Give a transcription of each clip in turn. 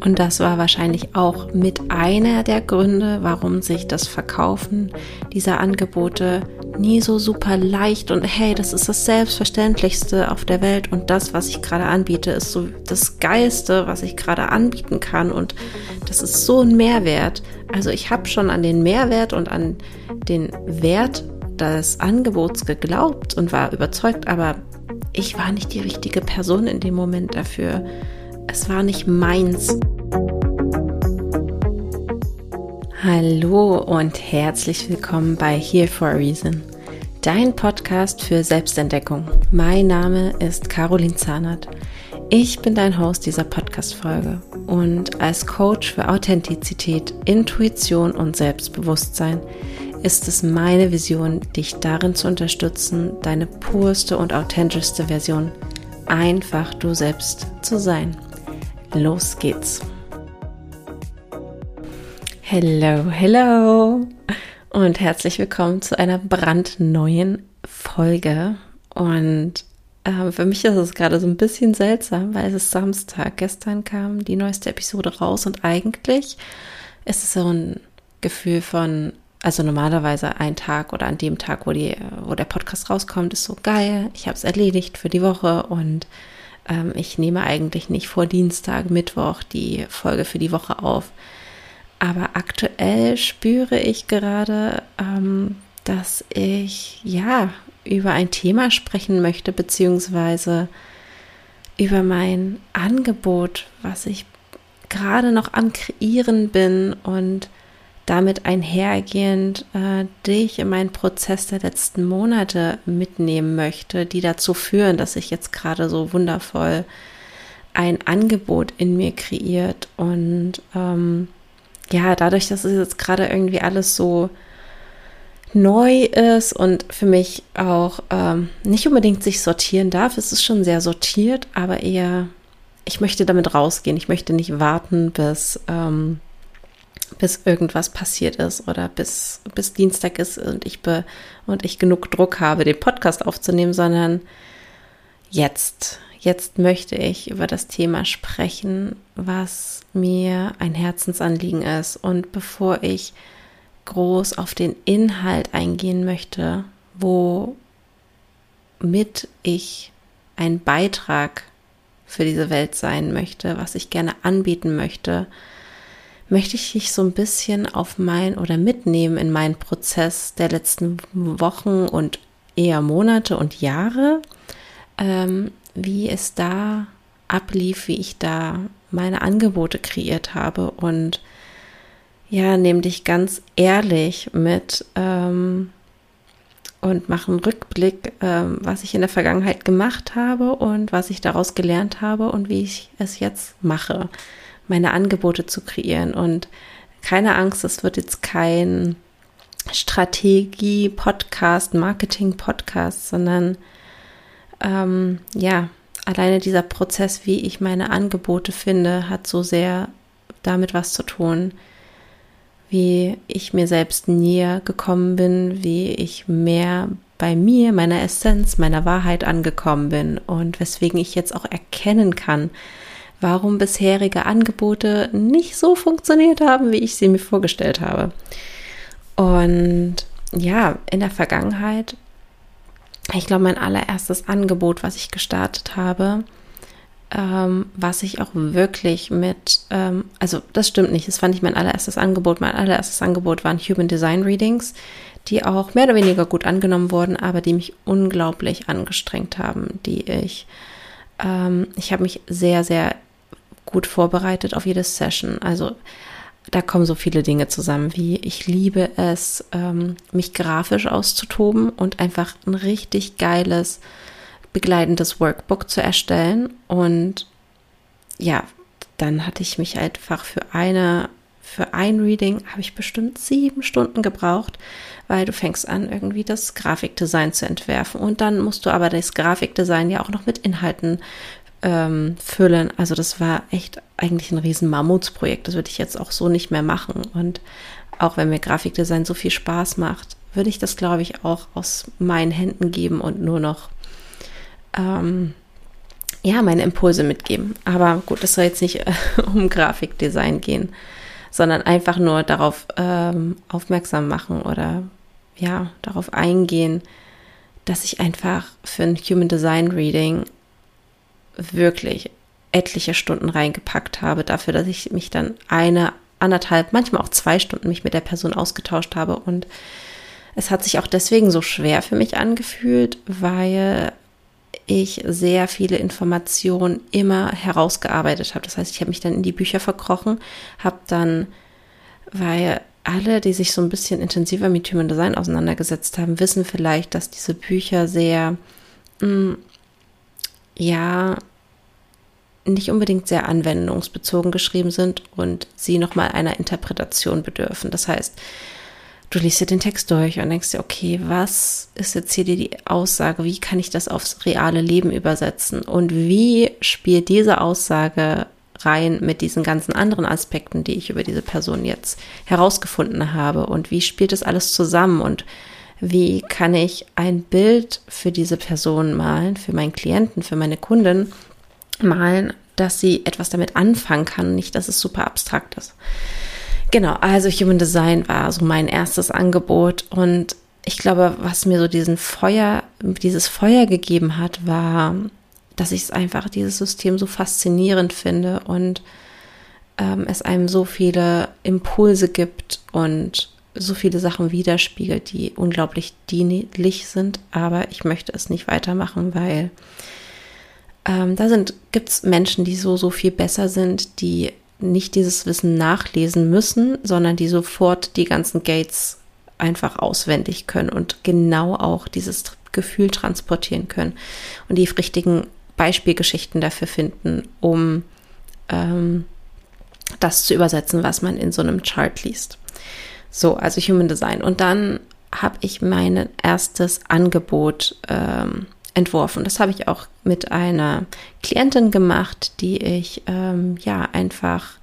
Und das war wahrscheinlich auch mit einer der Gründe, warum sich das Verkaufen dieser Angebote nie so super leicht und hey, das ist das Selbstverständlichste auf der Welt und das, was ich gerade anbiete, ist so das Geilste, was ich gerade anbieten kann und das ist so ein Mehrwert. Also ich habe schon an den Mehrwert und an den Wert des Angebots geglaubt und war überzeugt, aber ich war nicht die richtige Person in dem Moment dafür. Es war nicht meins. Hallo und herzlich willkommen bei Here for a Reason, dein Podcast für Selbstentdeckung. Mein Name ist Caroline Zahnert. Ich bin dein Host dieser Podcast-Folge und als Coach für Authentizität, Intuition und Selbstbewusstsein ist es meine Vision, dich darin zu unterstützen, deine purste und authentischste Version einfach du selbst zu sein. Los geht's. Hello, hello und herzlich willkommen zu einer brandneuen Folge. Und äh, für mich ist es gerade so ein bisschen seltsam, weil es ist Samstag. Gestern kam die neueste Episode raus und eigentlich ist es so ein Gefühl von, also normalerweise ein Tag oder an dem Tag, wo, die, wo der Podcast rauskommt, ist so geil. Ich habe es erledigt für die Woche und ähm, ich nehme eigentlich nicht vor Dienstag, Mittwoch die Folge für die Woche auf. Aber aktuell spüre ich gerade, ähm, dass ich ja über ein Thema sprechen möchte, beziehungsweise über mein Angebot, was ich gerade noch am Kreieren bin und damit einhergehend äh, dich in meinen Prozess der letzten Monate mitnehmen möchte, die dazu führen, dass sich jetzt gerade so wundervoll ein Angebot in mir kreiert. Und ähm, ja, dadurch, dass es jetzt gerade irgendwie alles so neu ist und für mich auch ähm, nicht unbedingt sich sortieren darf, es ist schon sehr sortiert, aber eher, ich möchte damit rausgehen. Ich möchte nicht warten, bis ähm, bis irgendwas passiert ist oder bis, bis Dienstag ist und ich, be, und ich genug Druck habe, den Podcast aufzunehmen, sondern jetzt, jetzt möchte ich über das Thema sprechen, was mir ein Herzensanliegen ist. Und bevor ich groß auf den Inhalt eingehen möchte, womit ich einen Beitrag für diese Welt sein möchte, was ich gerne anbieten möchte, möchte ich dich so ein bisschen auf mein oder mitnehmen in meinen Prozess der letzten Wochen und eher Monate und Jahre, ähm, wie es da ablief, wie ich da meine Angebote kreiert habe. Und ja, nehme dich ganz ehrlich mit ähm, und mache einen Rückblick, ähm, was ich in der Vergangenheit gemacht habe und was ich daraus gelernt habe und wie ich es jetzt mache meine Angebote zu kreieren. Und keine Angst, es wird jetzt kein Strategie-Podcast, Marketing-Podcast, sondern ähm, ja, alleine dieser Prozess, wie ich meine Angebote finde, hat so sehr damit was zu tun, wie ich mir selbst näher gekommen bin, wie ich mehr bei mir, meiner Essenz, meiner Wahrheit angekommen bin und weswegen ich jetzt auch erkennen kann, warum bisherige Angebote nicht so funktioniert haben, wie ich sie mir vorgestellt habe. Und ja, in der Vergangenheit, ich glaube, mein allererstes Angebot, was ich gestartet habe, ähm, was ich auch wirklich mit, ähm, also das stimmt nicht, es war nicht mein allererstes Angebot. Mein allererstes Angebot waren Human Design Readings, die auch mehr oder weniger gut angenommen wurden, aber die mich unglaublich angestrengt haben, die ich, ähm, ich habe mich sehr, sehr gut vorbereitet auf jede Session. Also da kommen so viele Dinge zusammen, wie ich liebe es, ähm, mich grafisch auszutoben und einfach ein richtig geiles, begleitendes Workbook zu erstellen. Und ja, dann hatte ich mich einfach für eine, für ein Reading habe ich bestimmt sieben Stunden gebraucht, weil du fängst an, irgendwie das Grafikdesign zu entwerfen. Und dann musst du aber das Grafikdesign ja auch noch mit Inhalten ähm, füllen. Also das war echt eigentlich ein riesen Mammutsprojekt. Das würde ich jetzt auch so nicht mehr machen. Und auch wenn mir Grafikdesign so viel Spaß macht, würde ich das, glaube ich, auch aus meinen Händen geben und nur noch ähm, ja, meine Impulse mitgeben. Aber gut, es soll jetzt nicht äh, um Grafikdesign gehen, sondern einfach nur darauf ähm, aufmerksam machen oder ja, darauf eingehen, dass ich einfach für ein Human Design Reading wirklich etliche Stunden reingepackt habe, dafür, dass ich mich dann eine, anderthalb, manchmal auch zwei Stunden mich mit der Person ausgetauscht habe. Und es hat sich auch deswegen so schwer für mich angefühlt, weil ich sehr viele Informationen immer herausgearbeitet habe. Das heißt, ich habe mich dann in die Bücher verkrochen, habe dann, weil alle, die sich so ein bisschen intensiver mit Human Design auseinandergesetzt haben, wissen vielleicht, dass diese Bücher sehr, mh, mm, ja, nicht unbedingt sehr anwendungsbezogen geschrieben sind und sie nochmal einer Interpretation bedürfen. Das heißt, du liest dir den Text durch und denkst dir, okay, was ist jetzt hier die Aussage? Wie kann ich das aufs reale Leben übersetzen? Und wie spielt diese Aussage rein mit diesen ganzen anderen Aspekten, die ich über diese Person jetzt herausgefunden habe? Und wie spielt das alles zusammen? Und wie kann ich ein Bild für diese Person malen, für meinen Klienten, für meine Kunden, malen, dass sie etwas damit anfangen kann, nicht, dass es super abstrakt ist. Genau, also Human Design war so mein erstes Angebot und ich glaube, was mir so diesen Feuer, dieses Feuer gegeben hat, war, dass ich es einfach, dieses System so faszinierend finde und ähm, es einem so viele Impulse gibt und so viele Sachen widerspiegelt, die unglaublich dienlich sind, aber ich möchte es nicht weitermachen, weil ähm, da gibt es Menschen, die so, so viel besser sind, die nicht dieses Wissen nachlesen müssen, sondern die sofort die ganzen Gates einfach auswendig können und genau auch dieses Gefühl transportieren können und die richtigen Beispielgeschichten dafür finden, um ähm, das zu übersetzen, was man in so einem Chart liest. So, also Human Design. Und dann habe ich mein erstes Angebot ähm, entworfen. Das habe ich auch mit einer Klientin gemacht, die ich ähm, ja einfach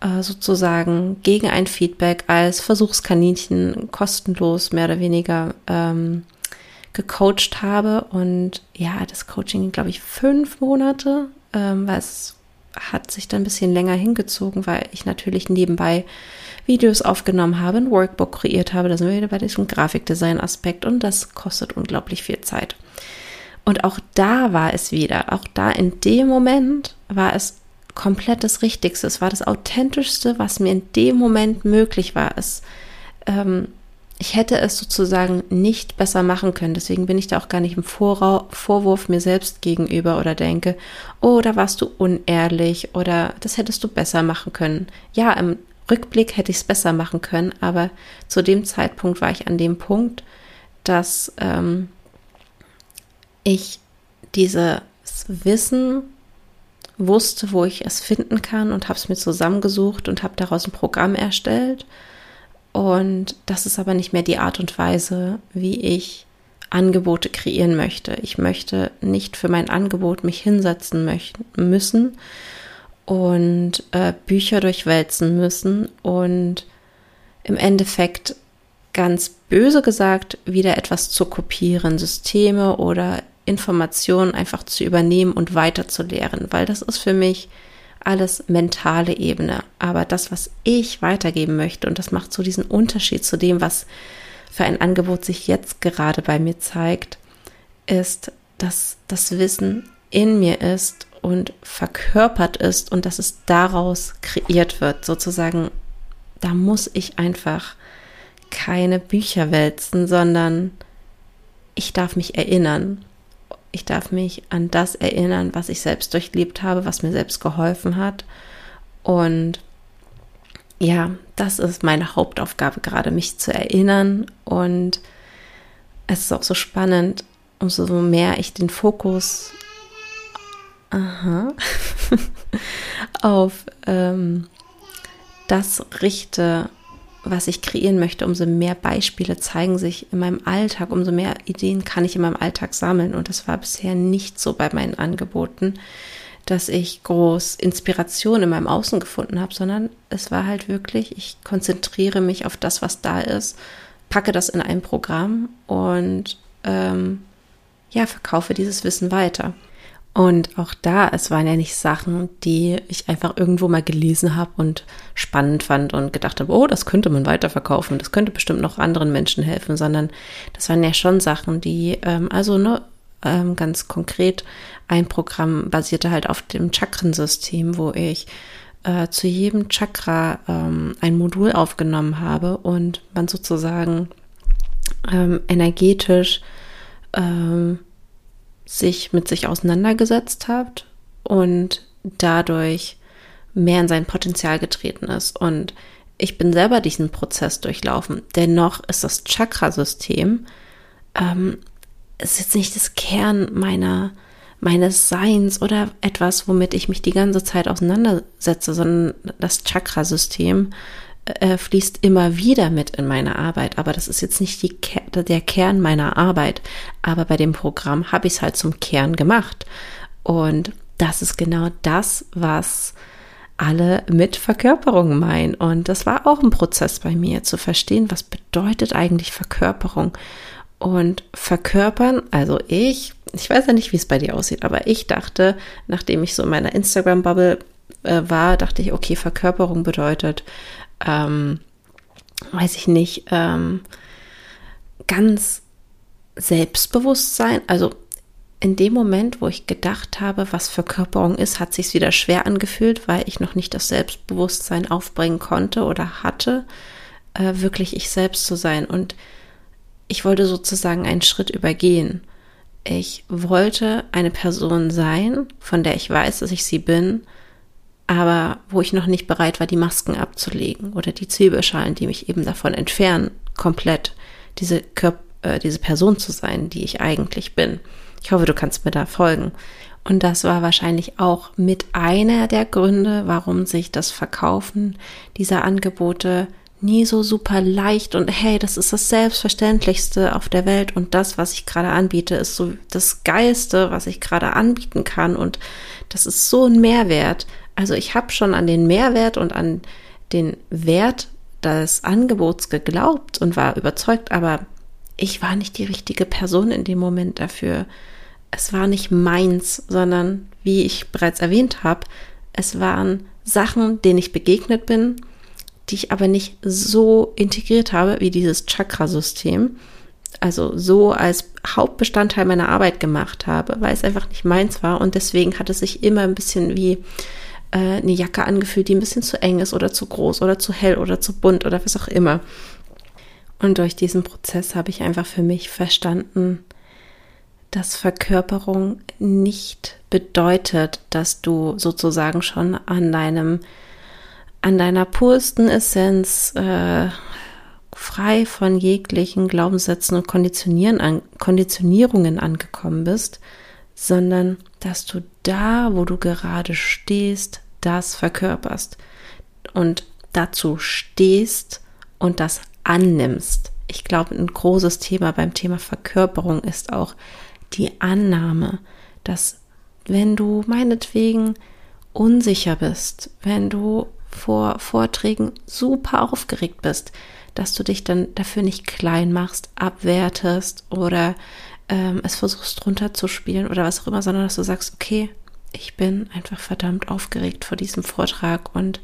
äh, sozusagen gegen ein Feedback als Versuchskaninchen kostenlos mehr oder weniger ähm, gecoacht habe. Und ja, das Coaching, glaube ich, fünf Monate, ähm, weil hat sich dann ein bisschen länger hingezogen, weil ich natürlich nebenbei Videos aufgenommen habe, ein Workbook kreiert habe. Da sind wir wieder bei diesem Grafikdesign-Aspekt und das kostet unglaublich viel Zeit. Und auch da war es wieder, auch da in dem Moment war es komplett das Richtigste. Es war das Authentischste, was mir in dem Moment möglich war. Es, ähm, ich hätte es sozusagen nicht besser machen können. Deswegen bin ich da auch gar nicht im Vorra Vorwurf mir selbst gegenüber oder denke, oh, da warst du unehrlich oder das hättest du besser machen können. Ja, im Rückblick hätte ich es besser machen können, aber zu dem Zeitpunkt war ich an dem Punkt, dass ähm, ich dieses Wissen wusste, wo ich es finden kann und habe es mir zusammengesucht und habe daraus ein Programm erstellt. Und das ist aber nicht mehr die Art und Weise, wie ich Angebote kreieren möchte. Ich möchte nicht für mein Angebot mich hinsetzen müssen und äh, Bücher durchwälzen müssen und im Endeffekt ganz böse gesagt wieder etwas zu kopieren, Systeme oder Informationen einfach zu übernehmen und weiterzulehren, weil das ist für mich alles mentale Ebene. Aber das, was ich weitergeben möchte, und das macht so diesen Unterschied zu dem, was für ein Angebot sich jetzt gerade bei mir zeigt, ist, dass das Wissen in mir ist und verkörpert ist und dass es daraus kreiert wird. Sozusagen, da muss ich einfach keine Bücher wälzen, sondern ich darf mich erinnern ich darf mich an das erinnern, was ich selbst durchlebt habe, was mir selbst geholfen hat. Und ja, das ist meine Hauptaufgabe gerade, mich zu erinnern. Und es ist auch so spannend, umso mehr ich den Fokus aha, auf ähm, das richte, was ich kreieren möchte, umso mehr Beispiele zeigen sich in meinem Alltag, umso mehr Ideen kann ich in meinem Alltag sammeln. Und das war bisher nicht so bei meinen Angeboten, dass ich groß Inspiration in meinem Außen gefunden habe, sondern es war halt wirklich, ich konzentriere mich auf das, was da ist, packe das in ein Programm und ähm, ja, verkaufe dieses Wissen weiter. Und auch da, es waren ja nicht Sachen, die ich einfach irgendwo mal gelesen habe und spannend fand und gedacht habe, oh, das könnte man weiterverkaufen, das könnte bestimmt noch anderen Menschen helfen, sondern das waren ja schon Sachen, die, ähm, also ne, ähm, ganz konkret, ein Programm basierte halt auf dem Chakrensystem, wo ich äh, zu jedem Chakra ähm, ein Modul aufgenommen habe und man sozusagen ähm, energetisch ähm, sich mit sich auseinandergesetzt hat und dadurch mehr in sein Potenzial getreten ist. Und ich bin selber diesen Prozess durchlaufen. Dennoch ist das Chakrasystem ähm, ist jetzt nicht das Kern meiner meines Seins oder etwas, womit ich mich die ganze Zeit auseinandersetze, sondern das Chakrasystem äh, fließt immer wieder mit in meine Arbeit, aber das ist jetzt nicht die, der Kern meiner Arbeit. Aber bei dem Programm habe ich es halt zum Kern gemacht. Und das ist genau das, was alle mit Verkörperung meinen. Und das war auch ein Prozess bei mir, zu verstehen, was bedeutet eigentlich Verkörperung. Und verkörpern, also ich, ich weiß ja nicht, wie es bei dir aussieht, aber ich dachte, nachdem ich so in meiner Instagram-Bubble äh, war, dachte ich, okay, Verkörperung bedeutet, ähm, weiß ich nicht, ähm, ganz Selbstbewusstsein. Also in dem Moment, wo ich gedacht habe, was Verkörperung ist, hat sich wieder schwer angefühlt, weil ich noch nicht das Selbstbewusstsein aufbringen konnte oder hatte, äh, wirklich ich selbst zu sein. Und ich wollte sozusagen einen Schritt übergehen. Ich wollte eine Person sein, von der ich weiß, dass ich sie bin, aber wo ich noch nicht bereit war, die Masken abzulegen oder die Zwiebelschalen, die mich eben davon entfernen, komplett diese, Körper, äh, diese Person zu sein, die ich eigentlich bin. Ich hoffe, du kannst mir da folgen. Und das war wahrscheinlich auch mit einer der Gründe, warum sich das Verkaufen dieser Angebote nie so super leicht und hey, das ist das Selbstverständlichste auf der Welt und das, was ich gerade anbiete, ist so das Geilste, was ich gerade anbieten kann und das ist so ein Mehrwert. Also ich habe schon an den Mehrwert und an den Wert des Angebots geglaubt und war überzeugt, aber ich war nicht die richtige Person in dem Moment dafür. Es war nicht meins, sondern wie ich bereits erwähnt habe, es waren Sachen, denen ich begegnet bin, die ich aber nicht so integriert habe wie dieses Chakra-System. Also so als Hauptbestandteil meiner Arbeit gemacht habe, weil es einfach nicht meins war und deswegen hat es sich immer ein bisschen wie äh, eine Jacke angefühlt, die ein bisschen zu eng ist oder zu groß oder zu hell oder zu bunt oder was auch immer. Und durch diesen Prozess habe ich einfach für mich verstanden, dass Verkörperung nicht bedeutet, dass du sozusagen schon an deinem, an deiner pursten Essenz äh, frei von jeglichen Glaubenssätzen und Konditionieren an, Konditionierungen angekommen bist, sondern dass du da, wo du gerade stehst, das verkörperst und dazu stehst und das annimmst. Ich glaube, ein großes Thema beim Thema Verkörperung ist auch die Annahme, dass wenn du meinetwegen unsicher bist, wenn du vor Vorträgen super aufgeregt bist, dass du dich dann dafür nicht klein machst, abwertest oder ähm, es versuchst runterzuspielen oder was auch immer, sondern dass du sagst, okay, ich bin einfach verdammt aufgeregt vor diesem Vortrag und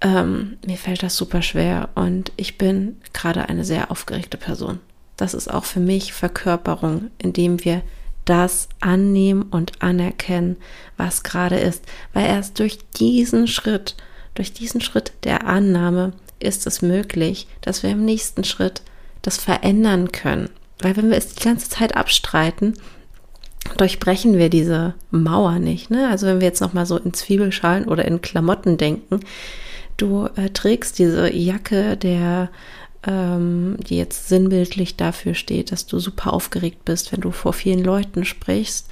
ähm, mir fällt das super schwer und ich bin gerade eine sehr aufgeregte Person. Das ist auch für mich Verkörperung, indem wir das annehmen und anerkennen, was gerade ist, weil erst durch diesen Schritt, durch diesen Schritt der Annahme ist es möglich, dass wir im nächsten Schritt das verändern können. Weil wenn wir es die ganze Zeit abstreiten, durchbrechen wir diese Mauer nicht. Ne? Also wenn wir jetzt noch mal so in Zwiebelschalen oder in Klamotten denken, du äh, trägst diese Jacke, der ähm, die jetzt sinnbildlich dafür steht, dass du super aufgeregt bist, wenn du vor vielen Leuten sprichst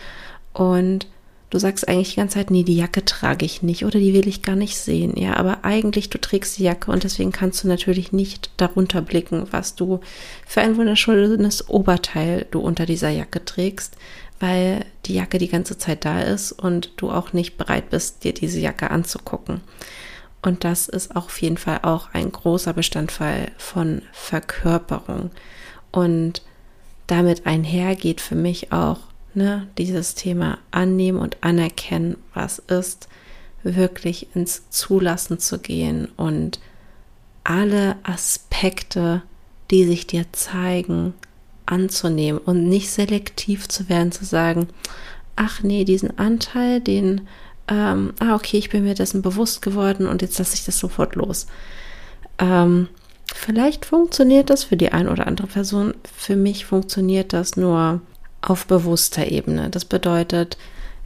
und du sagst eigentlich die ganze Zeit, nee, die Jacke trage ich nicht oder die will ich gar nicht sehen. Ja, aber eigentlich du trägst die Jacke und deswegen kannst du natürlich nicht darunter blicken, was du für ein wunderschönes Oberteil du unter dieser Jacke trägst, weil die Jacke die ganze Zeit da ist und du auch nicht bereit bist, dir diese Jacke anzugucken. Und das ist auf jeden Fall auch ein großer Bestandteil von Verkörperung. Und damit einher geht für mich auch ne, dieses Thema annehmen und anerkennen, was ist, wirklich ins Zulassen zu gehen und alle Aspekte, die sich dir zeigen, anzunehmen und nicht selektiv zu werden, zu sagen, ach nee, diesen Anteil, den, ähm, ah okay, ich bin mir dessen bewusst geworden und jetzt lasse ich das sofort los. Ähm, vielleicht funktioniert das für die eine oder andere Person. Für mich funktioniert das nur auf bewusster Ebene. Das bedeutet,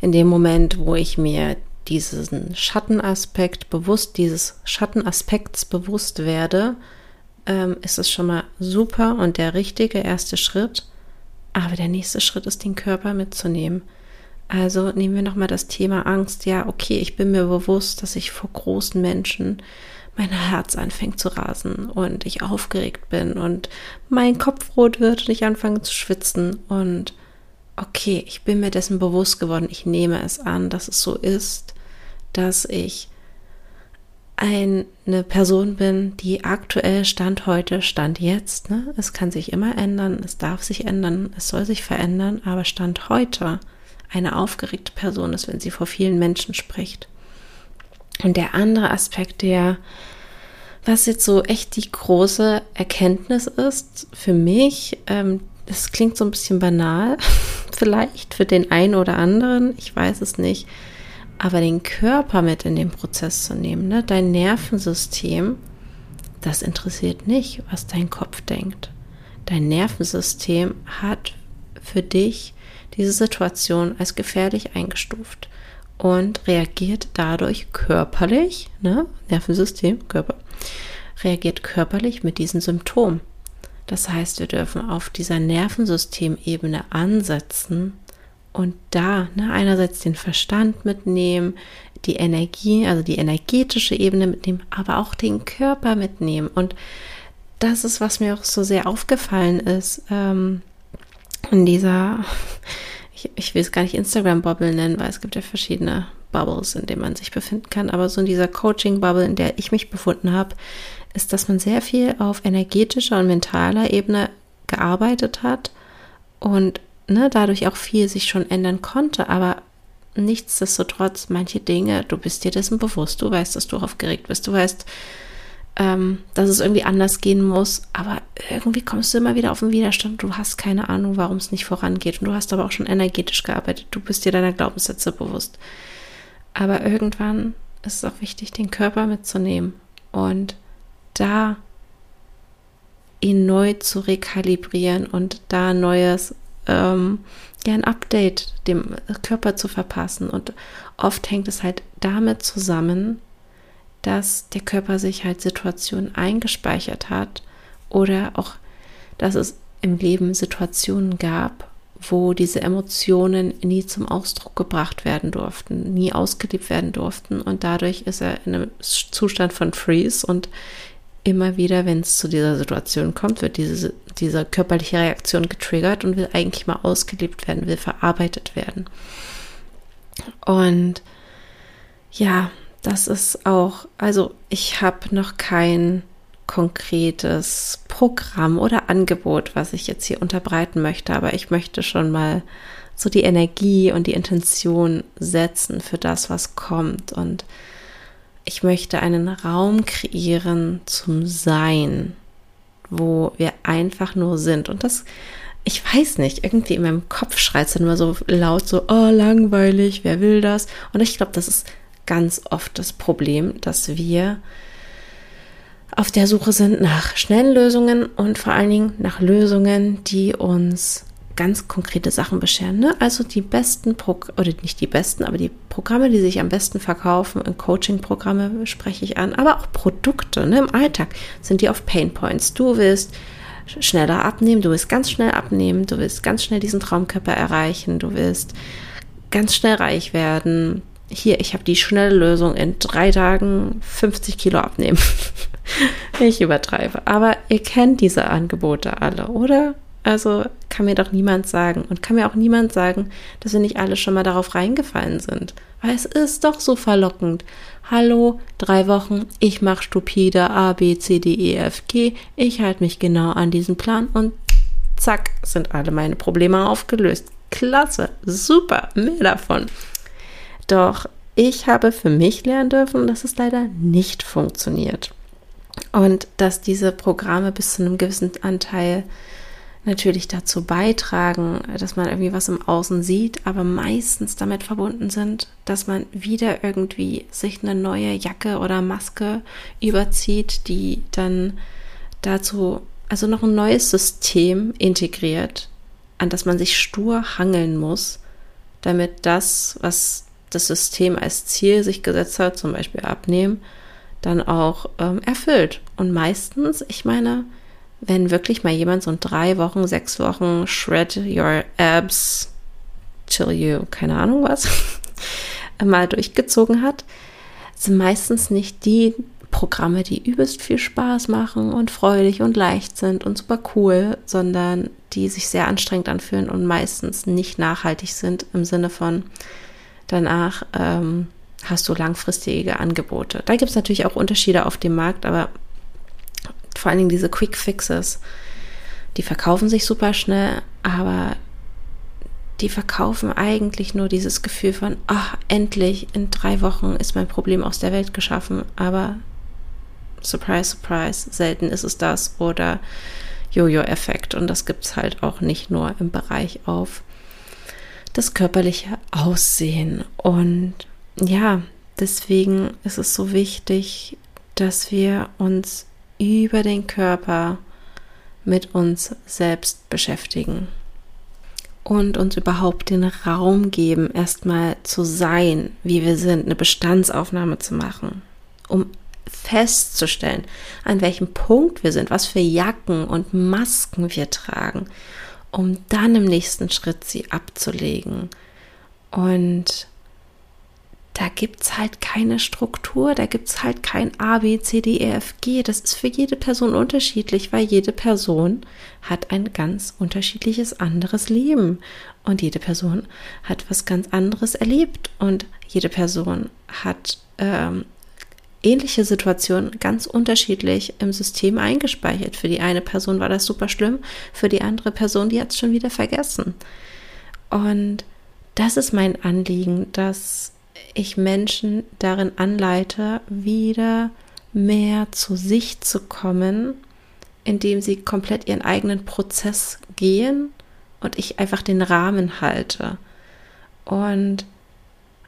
in dem Moment, wo ich mir diesen Schattenaspekt bewusst, dieses Schattenaspekts bewusst werde, ähm, ist es schon mal super und der richtige erste Schritt. Aber der nächste Schritt ist, den Körper mitzunehmen. Also nehmen wir nochmal das Thema Angst. Ja, okay, ich bin mir bewusst, dass ich vor großen Menschen mein Herz anfängt zu rasen und ich aufgeregt bin und mein Kopf rot wird und ich anfange zu schwitzen. Und okay, ich bin mir dessen bewusst geworden. Ich nehme es an, dass es so ist, dass ich eine Person bin, die aktuell Stand heute, Stand jetzt, ne? es kann sich immer ändern, es darf sich ändern, es soll sich verändern, aber Stand heute eine aufgeregte Person ist, wenn sie vor vielen Menschen spricht. Und der andere Aspekt, der, was jetzt so echt die große Erkenntnis ist für mich, ähm, das klingt so ein bisschen banal, vielleicht für den einen oder anderen, ich weiß es nicht, aber den Körper mit in den Prozess zu nehmen, ne? dein Nervensystem, das interessiert nicht, was dein Kopf denkt. Dein Nervensystem hat für dich diese Situation als gefährlich eingestuft und reagiert dadurch körperlich, ne? Nervensystem, Körper, reagiert körperlich mit diesen Symptomen. Das heißt, wir dürfen auf dieser Nervensystemebene ansetzen und da ne, einerseits den Verstand mitnehmen, die Energie, also die energetische Ebene mitnehmen, aber auch den Körper mitnehmen. Und das ist, was mir auch so sehr aufgefallen ist ähm, in dieser, ich, ich will es gar nicht Instagram-Bubble nennen, weil es gibt ja verschiedene Bubbles, in denen man sich befinden kann, aber so in dieser Coaching-Bubble, in der ich mich befunden habe, ist, dass man sehr viel auf energetischer und mentaler Ebene gearbeitet hat und ne, dadurch auch viel sich schon ändern konnte, aber nichtsdestotrotz manche Dinge, du bist dir dessen bewusst, du weißt, dass du aufgeregt bist, du weißt, ähm, dass es irgendwie anders gehen muss, aber irgendwie kommst du immer wieder auf den Widerstand, du hast keine Ahnung, warum es nicht vorangeht. Und du hast aber auch schon energetisch gearbeitet, du bist dir deiner Glaubenssätze bewusst. Aber irgendwann ist es auch wichtig, den Körper mitzunehmen. Und da ihn neu zu rekalibrieren und da neues ähm, ja ein Update dem Körper zu verpassen. Und oft hängt es halt damit zusammen, dass der Körper sich halt Situationen eingespeichert hat oder auch, dass es im Leben Situationen gab, wo diese Emotionen nie zum Ausdruck gebracht werden durften, nie ausgelebt werden durften und dadurch ist er in einem Zustand von Freeze und immer wieder, wenn es zu dieser Situation kommt, wird diese, diese körperliche Reaktion getriggert und will eigentlich mal ausgelebt werden, will verarbeitet werden. Und ja, das ist auch, also ich habe noch kein konkretes Programm oder Angebot, was ich jetzt hier unterbreiten möchte, aber ich möchte schon mal so die Energie und die Intention setzen für das, was kommt und ich möchte einen Raum kreieren zum Sein, wo wir einfach nur sind. Und das, ich weiß nicht, irgendwie in meinem Kopf schreit es dann immer so laut, so, oh, langweilig, wer will das? Und ich glaube, das ist ganz oft das Problem, dass wir auf der Suche sind nach schnellen Lösungen und vor allen Dingen nach Lösungen, die uns ganz konkrete Sachen bescheren. Ne? Also die besten, Pro oder nicht die besten, aber die Programme, die sich am besten verkaufen, Coaching-Programme spreche ich an, aber auch Produkte ne? im Alltag sind die auf Pain Points. Du willst schneller abnehmen, du willst ganz schnell abnehmen, du willst ganz schnell diesen Traumkörper erreichen, du willst ganz schnell reich werden. Hier, ich habe die schnelle Lösung, in drei Tagen 50 Kilo abnehmen. ich übertreibe. Aber ihr kennt diese Angebote alle, oder? Also kann mir doch niemand sagen und kann mir auch niemand sagen, dass wir nicht alle schon mal darauf reingefallen sind. Weil es ist doch so verlockend. Hallo, drei Wochen, ich mache stupide A, B, C, D, E, F, G. Ich halte mich genau an diesen Plan und zack, sind alle meine Probleme aufgelöst. klasse, super, mehr davon. Doch ich habe für mich lernen dürfen, dass es leider nicht funktioniert. Und dass diese Programme bis zu einem gewissen Anteil natürlich dazu beitragen, dass man irgendwie was im Außen sieht, aber meistens damit verbunden sind, dass man wieder irgendwie sich eine neue Jacke oder Maske überzieht, die dann dazu, also noch ein neues System integriert, an das man sich stur hangeln muss, damit das, was das System als Ziel sich gesetzt hat, zum Beispiel abnehmen, dann auch ähm, erfüllt. Und meistens, ich meine, wenn wirklich mal jemand so ein drei Wochen, sechs Wochen Shred Your Abs, Chill You, keine Ahnung was, mal durchgezogen hat, sind meistens nicht die Programme, die übelst viel Spaß machen und freudig und leicht sind und super cool, sondern die sich sehr anstrengend anfühlen und meistens nicht nachhaltig sind im Sinne von danach ähm, hast du langfristige Angebote. Da gibt es natürlich auch Unterschiede auf dem Markt, aber vor allen Dingen diese Quick Fixes, die verkaufen sich super schnell, aber die verkaufen eigentlich nur dieses Gefühl von, ach, endlich, in drei Wochen ist mein Problem aus der Welt geschaffen, aber surprise, surprise, selten ist es das oder Jojo-Effekt. Und das gibt es halt auch nicht nur im Bereich auf das körperliche Aussehen. Und ja, deswegen ist es so wichtig, dass wir uns über den Körper mit uns selbst beschäftigen und uns überhaupt den Raum geben, erstmal zu sein, wie wir sind, eine Bestandsaufnahme zu machen, um festzustellen, an welchem Punkt wir sind, was für Jacken und Masken wir tragen, um dann im nächsten Schritt sie abzulegen und da gibt es halt keine Struktur, da gibt es halt kein A, B, C, D, E, F, G. Das ist für jede Person unterschiedlich, weil jede Person hat ein ganz unterschiedliches anderes Leben. Und jede Person hat was ganz anderes erlebt. Und jede Person hat ähm, ähnliche Situationen ganz unterschiedlich im System eingespeichert. Für die eine Person war das super schlimm, für die andere Person, die hat es schon wieder vergessen. Und das ist mein Anliegen, dass ich Menschen darin anleite, wieder mehr zu sich zu kommen, indem sie komplett ihren eigenen Prozess gehen und ich einfach den Rahmen halte. Und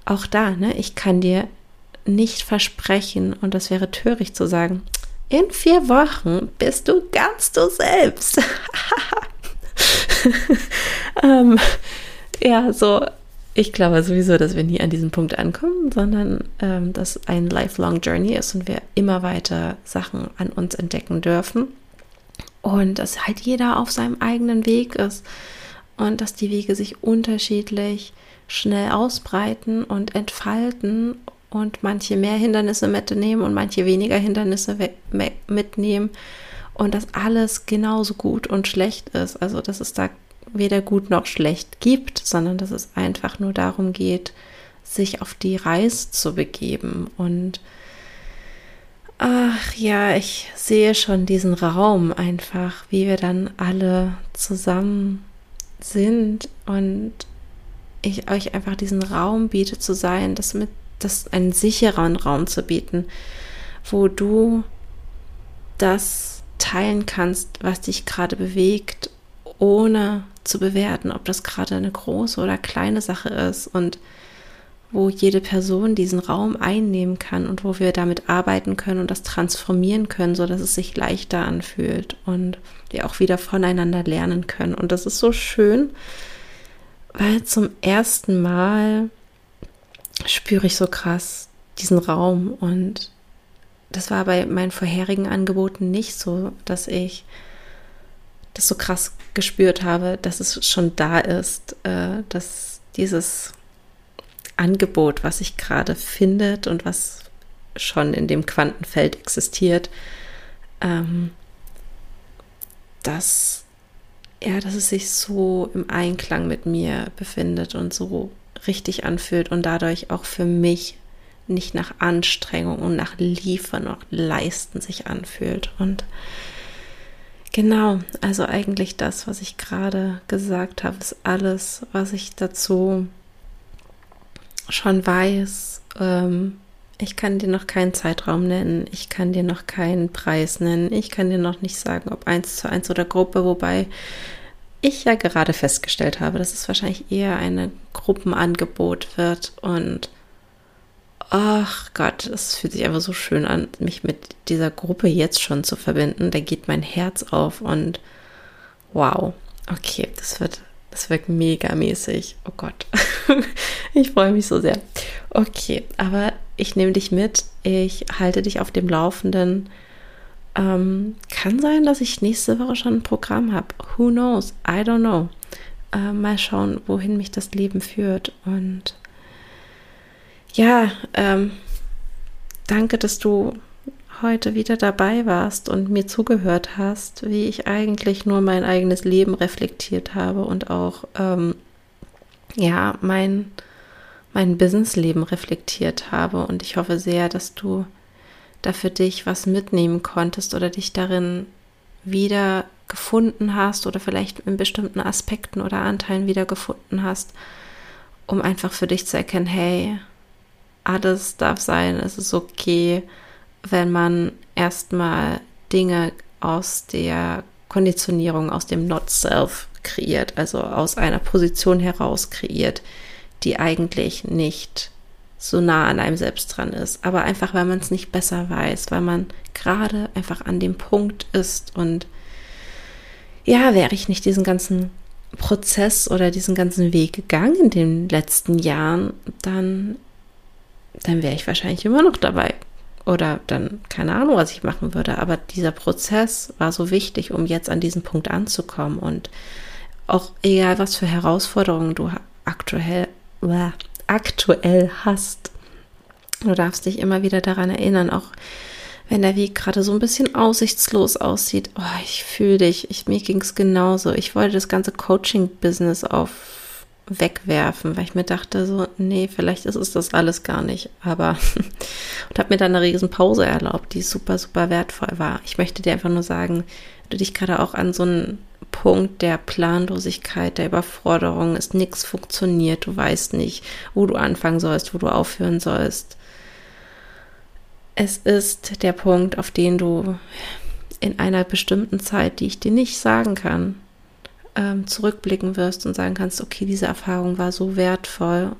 auch da, ne, ich kann dir nicht versprechen, und das wäre töricht zu sagen, in vier Wochen bist du ganz du selbst. ähm, ja, so ich glaube sowieso, dass wir nie an diesen Punkt ankommen, sondern ähm, dass ein lifelong Journey ist und wir immer weiter Sachen an uns entdecken dürfen. Und dass halt jeder auf seinem eigenen Weg ist und dass die Wege sich unterschiedlich schnell ausbreiten und entfalten und manche mehr Hindernisse mitnehmen und manche weniger Hindernisse mitnehmen und dass alles genauso gut und schlecht ist. Also dass es da weder gut noch schlecht gibt, sondern dass es einfach nur darum geht, sich auf die Reise zu begeben. Und ach ja, ich sehe schon diesen Raum einfach, wie wir dann alle zusammen sind und ich euch einfach diesen Raum biete zu sein, das mit das einen sicheren Raum zu bieten, wo du das teilen kannst, was dich gerade bewegt, ohne zu bewerten, ob das gerade eine große oder kleine Sache ist und wo jede Person diesen Raum einnehmen kann und wo wir damit arbeiten können und das transformieren können, so dass es sich leichter anfühlt und wir auch wieder voneinander lernen können. Und das ist so schön, weil zum ersten Mal spüre ich so krass diesen Raum und das war bei meinen vorherigen Angeboten nicht so, dass ich das so krass gespürt habe, dass es schon da ist, äh, dass dieses Angebot, was sich gerade findet und was schon in dem Quantenfeld existiert, ähm, dass, ja, dass es sich so im Einklang mit mir befindet und so richtig anfühlt und dadurch auch für mich nicht nach Anstrengung und nach Liefern und Leisten sich anfühlt. Und Genau, also eigentlich das, was ich gerade gesagt habe, ist alles, was ich dazu schon weiß. Ähm, ich kann dir noch keinen Zeitraum nennen, ich kann dir noch keinen Preis nennen, ich kann dir noch nicht sagen, ob eins zu eins oder Gruppe, wobei ich ja gerade festgestellt habe, dass es wahrscheinlich eher ein Gruppenangebot wird und ach Gott, es fühlt sich einfach so schön an, mich mit dieser Gruppe jetzt schon zu verbinden. Da geht mein Herz auf und wow, okay, das wird, das wird mega mäßig. Oh Gott, ich freue mich so sehr. Okay, aber ich nehme dich mit, ich halte dich auf dem Laufenden. Ähm, kann sein, dass ich nächste Woche schon ein Programm habe. Who knows? I don't know. Äh, mal schauen, wohin mich das Leben führt und ja, ähm, danke, dass du heute wieder dabei warst und mir zugehört hast, wie ich eigentlich nur mein eigenes Leben reflektiert habe und auch ähm, ja mein mein Businessleben reflektiert habe. Und ich hoffe sehr, dass du da für dich was mitnehmen konntest oder dich darin wieder gefunden hast oder vielleicht in bestimmten Aspekten oder Anteilen wieder gefunden hast, um einfach für dich zu erkennen, hey, alles darf sein, es ist okay, wenn man erstmal Dinge aus der Konditionierung, aus dem Not-Self kreiert, also aus einer Position heraus kreiert, die eigentlich nicht so nah an einem selbst dran ist, aber einfach, weil man es nicht besser weiß, weil man gerade einfach an dem Punkt ist und ja, wäre ich nicht diesen ganzen Prozess oder diesen ganzen Weg gegangen in den letzten Jahren, dann dann wäre ich wahrscheinlich immer noch dabei. Oder dann keine Ahnung, was ich machen würde. Aber dieser Prozess war so wichtig, um jetzt an diesen Punkt anzukommen. Und auch egal, was für Herausforderungen du aktuell, äh, aktuell hast, du darfst dich immer wieder daran erinnern, auch wenn der Weg gerade so ein bisschen aussichtslos aussieht. Oh, ich fühle dich. Ich, mir ging es genauso. Ich wollte das ganze Coaching-Business auf wegwerfen, weil ich mir dachte so, nee, vielleicht ist es das alles gar nicht. Aber und habe mir dann eine riesen Pause erlaubt, die super, super wertvoll war. Ich möchte dir einfach nur sagen, du dich gerade auch an so einen Punkt der Planlosigkeit, der Überforderung, ist nichts funktioniert, du weißt nicht, wo du anfangen sollst, wo du aufhören sollst. Es ist der Punkt, auf den du in einer bestimmten Zeit, die ich dir nicht sagen kann, ähm, zurückblicken wirst und sagen kannst, okay, diese Erfahrung war so wertvoll,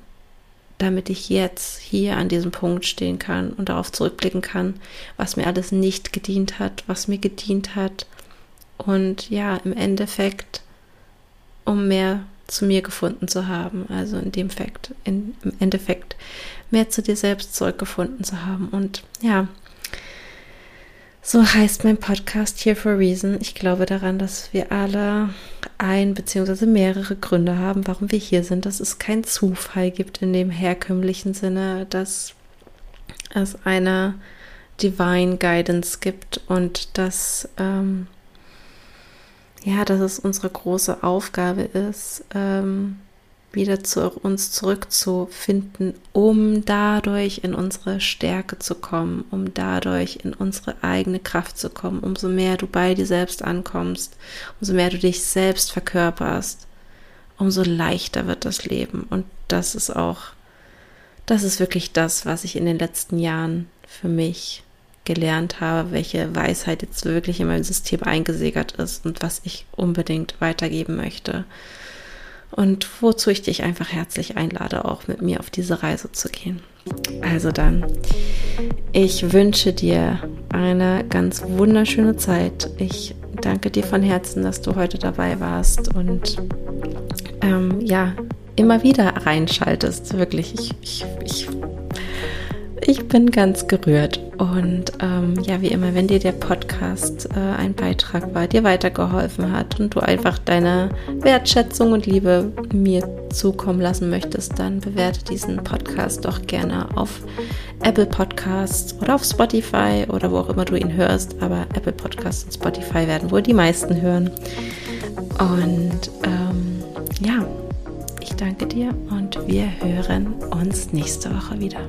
damit ich jetzt hier an diesem Punkt stehen kann und darauf zurückblicken kann, was mir alles nicht gedient hat, was mir gedient hat. Und ja, im Endeffekt, um mehr zu mir gefunden zu haben, also in dem Fakt, in, im Endeffekt mehr zu dir selbst zurückgefunden zu haben. Und ja, so heißt mein Podcast Here for a Reason. Ich glaube daran, dass wir alle ein bzw. mehrere Gründe haben, warum wir hier sind, dass es keinen Zufall gibt in dem herkömmlichen Sinne, dass es eine Divine Guidance gibt und dass ähm, ja, dass es unsere große Aufgabe ist, ähm, wieder zu uns zurückzufinden, um dadurch in unsere Stärke zu kommen, um dadurch in unsere eigene Kraft zu kommen. Umso mehr du bei dir selbst ankommst, umso mehr du dich selbst verkörperst, umso leichter wird das Leben. Und das ist auch, das ist wirklich das, was ich in den letzten Jahren für mich gelernt habe, welche Weisheit jetzt wirklich in meinem System eingesegert ist und was ich unbedingt weitergeben möchte und wozu ich dich einfach herzlich einlade, auch mit mir auf diese Reise zu gehen. Also dann, ich wünsche dir eine ganz wunderschöne Zeit. Ich danke dir von Herzen, dass du heute dabei warst und ähm, ja, immer wieder reinschaltest. Wirklich, ich, ich, ich ich bin ganz gerührt. Und ähm, ja, wie immer, wenn dir der Podcast äh, ein Beitrag war, dir weitergeholfen hat und du einfach deine Wertschätzung und Liebe mir zukommen lassen möchtest, dann bewerte diesen Podcast doch gerne auf Apple Podcasts oder auf Spotify oder wo auch immer du ihn hörst. Aber Apple Podcasts und Spotify werden wohl die meisten hören. Und ähm, ja, ich danke dir und wir hören uns nächste Woche wieder.